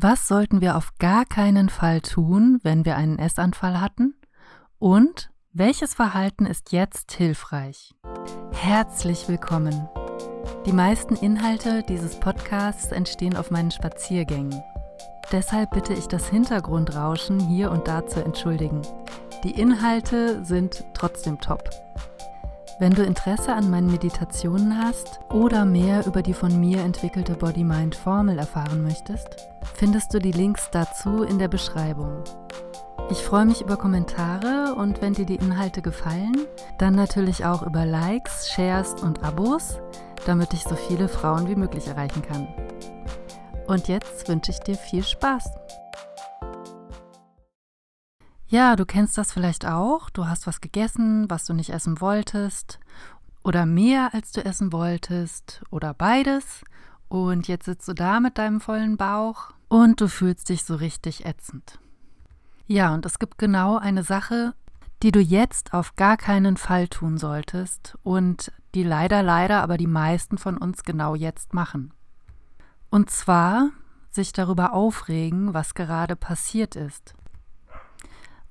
Was sollten wir auf gar keinen Fall tun, wenn wir einen Essanfall hatten? Und welches Verhalten ist jetzt hilfreich? Herzlich willkommen. Die meisten Inhalte dieses Podcasts entstehen auf meinen Spaziergängen. Deshalb bitte ich das Hintergrundrauschen hier und da zu entschuldigen. Die Inhalte sind trotzdem top. Wenn du Interesse an meinen Meditationen hast oder mehr über die von mir entwickelte Body-Mind-Formel erfahren möchtest, findest du die Links dazu in der Beschreibung. Ich freue mich über Kommentare und wenn dir die Inhalte gefallen, dann natürlich auch über Likes, Shares und Abos, damit ich so viele Frauen wie möglich erreichen kann. Und jetzt wünsche ich dir viel Spaß. Ja, du kennst das vielleicht auch. Du hast was gegessen, was du nicht essen wolltest. Oder mehr, als du essen wolltest. Oder beides. Und jetzt sitzt du da mit deinem vollen Bauch und du fühlst dich so richtig ätzend. Ja, und es gibt genau eine Sache, die du jetzt auf gar keinen Fall tun solltest und die leider, leider aber die meisten von uns genau jetzt machen. Und zwar sich darüber aufregen, was gerade passiert ist.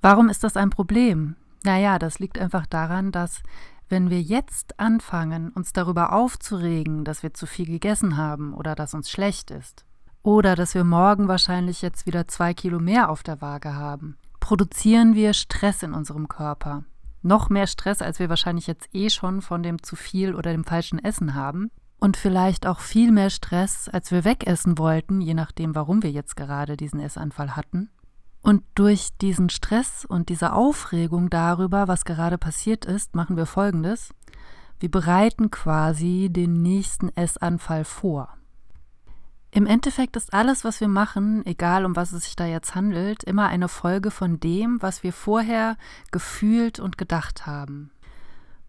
Warum ist das ein Problem? Naja, das liegt einfach daran, dass wenn wir jetzt anfangen, uns darüber aufzuregen, dass wir zu viel gegessen haben oder dass uns schlecht ist, oder dass wir morgen wahrscheinlich jetzt wieder zwei Kilo mehr auf der Waage haben, produzieren wir Stress in unserem Körper. Noch mehr Stress, als wir wahrscheinlich jetzt eh schon von dem zu viel oder dem falschen Essen haben. Und vielleicht auch viel mehr Stress, als wir wegessen wollten, je nachdem, warum wir jetzt gerade diesen Essanfall hatten. Und durch diesen Stress und diese Aufregung darüber, was gerade passiert ist, machen wir Folgendes. Wir bereiten quasi den nächsten Essanfall vor. Im Endeffekt ist alles, was wir machen, egal um was es sich da jetzt handelt, immer eine Folge von dem, was wir vorher gefühlt und gedacht haben.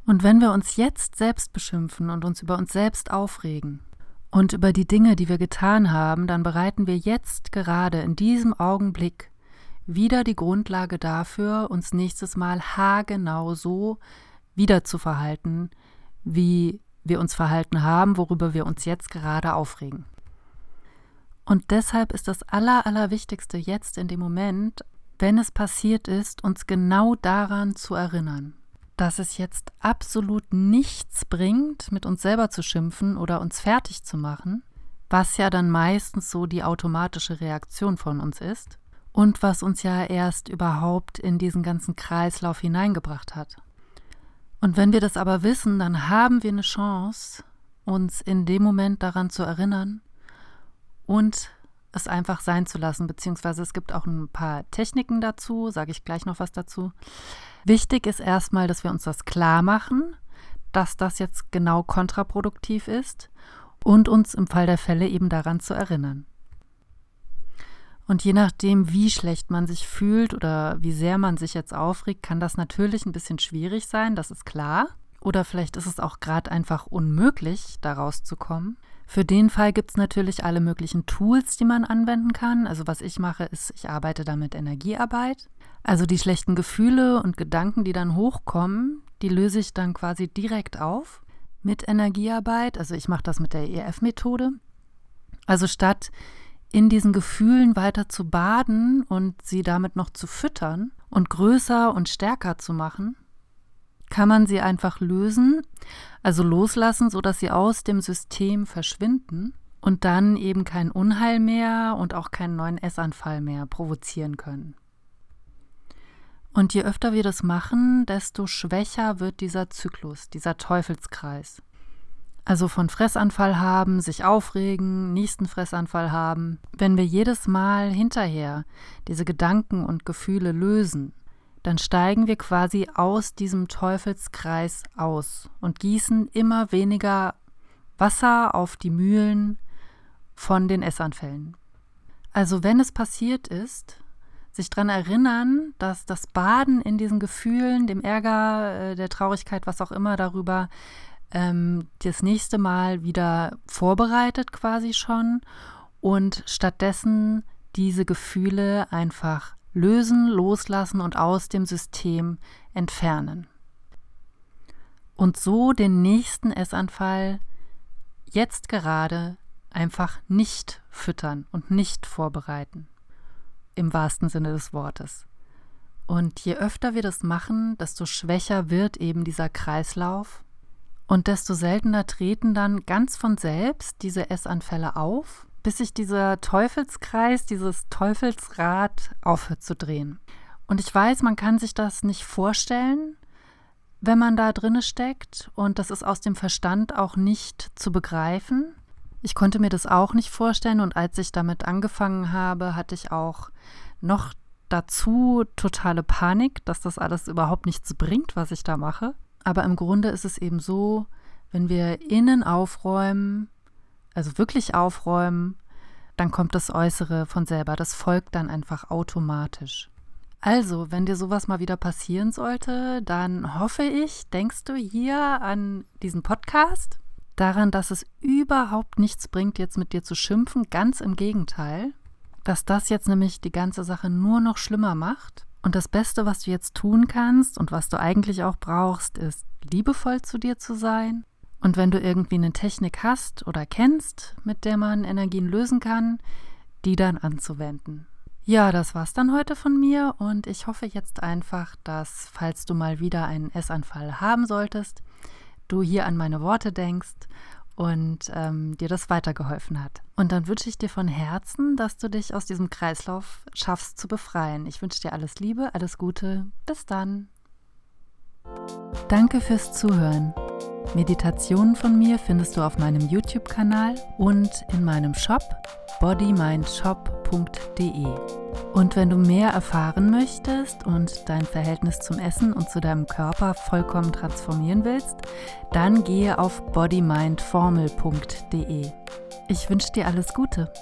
Und wenn wir uns jetzt selbst beschimpfen und uns über uns selbst aufregen und über die Dinge, die wir getan haben, dann bereiten wir jetzt gerade in diesem Augenblick wieder die Grundlage dafür, uns nächstes Mal haargenau so wieder zu verhalten, wie wir uns verhalten haben, worüber wir uns jetzt gerade aufregen. Und deshalb ist das Aller, Allerwichtigste jetzt in dem Moment, wenn es passiert ist, uns genau daran zu erinnern, dass es jetzt absolut nichts bringt, mit uns selber zu schimpfen oder uns fertig zu machen, was ja dann meistens so die automatische Reaktion von uns ist, und was uns ja erst überhaupt in diesen ganzen Kreislauf hineingebracht hat. Und wenn wir das aber wissen, dann haben wir eine Chance, uns in dem Moment daran zu erinnern und es einfach sein zu lassen, beziehungsweise es gibt auch ein paar Techniken dazu, sage ich gleich noch was dazu. Wichtig ist erstmal, dass wir uns das klar machen, dass das jetzt genau kontraproduktiv ist und uns im Fall der Fälle eben daran zu erinnern. Und je nachdem, wie schlecht man sich fühlt oder wie sehr man sich jetzt aufregt, kann das natürlich ein bisschen schwierig sein, das ist klar. Oder vielleicht ist es auch gerade einfach unmöglich, da rauszukommen. Für den Fall gibt es natürlich alle möglichen Tools, die man anwenden kann. Also was ich mache, ist, ich arbeite da mit Energiearbeit. Also die schlechten Gefühle und Gedanken, die dann hochkommen, die löse ich dann quasi direkt auf mit Energiearbeit. Also ich mache das mit der EF-Methode. Also statt in diesen Gefühlen weiter zu baden und sie damit noch zu füttern und größer und stärker zu machen, kann man sie einfach lösen, also loslassen, sodass sie aus dem System verschwinden und dann eben kein Unheil mehr und auch keinen neuen Essanfall mehr provozieren können. Und je öfter wir das machen, desto schwächer wird dieser Zyklus, dieser Teufelskreis. Also von Fressanfall haben, sich aufregen, nächsten Fressanfall haben. Wenn wir jedes Mal hinterher diese Gedanken und Gefühle lösen, dann steigen wir quasi aus diesem Teufelskreis aus und gießen immer weniger Wasser auf die Mühlen von den Essanfällen. Also wenn es passiert ist, sich daran erinnern, dass das Baden in diesen Gefühlen, dem Ärger, äh, der Traurigkeit, was auch immer darüber, ähm, das nächste Mal wieder vorbereitet quasi schon und stattdessen diese Gefühle einfach lösen, loslassen und aus dem System entfernen. Und so den nächsten Essanfall jetzt gerade einfach nicht füttern und nicht vorbereiten. Im wahrsten Sinne des Wortes. Und je öfter wir das machen, desto schwächer wird eben dieser Kreislauf und desto seltener treten dann ganz von selbst diese Essanfälle auf, bis sich dieser Teufelskreis, dieses Teufelsrad aufhört zu drehen. Und ich weiß, man kann sich das nicht vorstellen, wenn man da drinne steckt und das ist aus dem Verstand auch nicht zu begreifen. Ich konnte mir das auch nicht vorstellen und als ich damit angefangen habe, hatte ich auch noch dazu totale Panik, dass das alles überhaupt nichts bringt, was ich da mache. Aber im Grunde ist es eben so, wenn wir innen aufräumen, also wirklich aufräumen, dann kommt das Äußere von selber. Das folgt dann einfach automatisch. Also, wenn dir sowas mal wieder passieren sollte, dann hoffe ich, denkst du hier an diesen Podcast, daran, dass es überhaupt nichts bringt, jetzt mit dir zu schimpfen. Ganz im Gegenteil, dass das jetzt nämlich die ganze Sache nur noch schlimmer macht. Und das Beste, was du jetzt tun kannst und was du eigentlich auch brauchst, ist liebevoll zu dir zu sein. Und wenn du irgendwie eine Technik hast oder kennst, mit der man Energien lösen kann, die dann anzuwenden. Ja, das war's dann heute von mir und ich hoffe jetzt einfach, dass, falls du mal wieder einen Essanfall haben solltest, du hier an meine Worte denkst und ähm, dir das weitergeholfen hat. Und dann wünsche ich dir von Herzen, dass du dich aus diesem Kreislauf schaffst zu befreien. Ich wünsche dir alles Liebe, alles Gute. Bis dann. Danke fürs Zuhören. Meditationen von mir findest du auf meinem YouTube-Kanal und in meinem Shop bodymindshop.de. Und wenn du mehr erfahren möchtest und dein Verhältnis zum Essen und zu deinem Körper vollkommen transformieren willst, dann gehe auf bodymindformel.de. Ich wünsche dir alles Gute.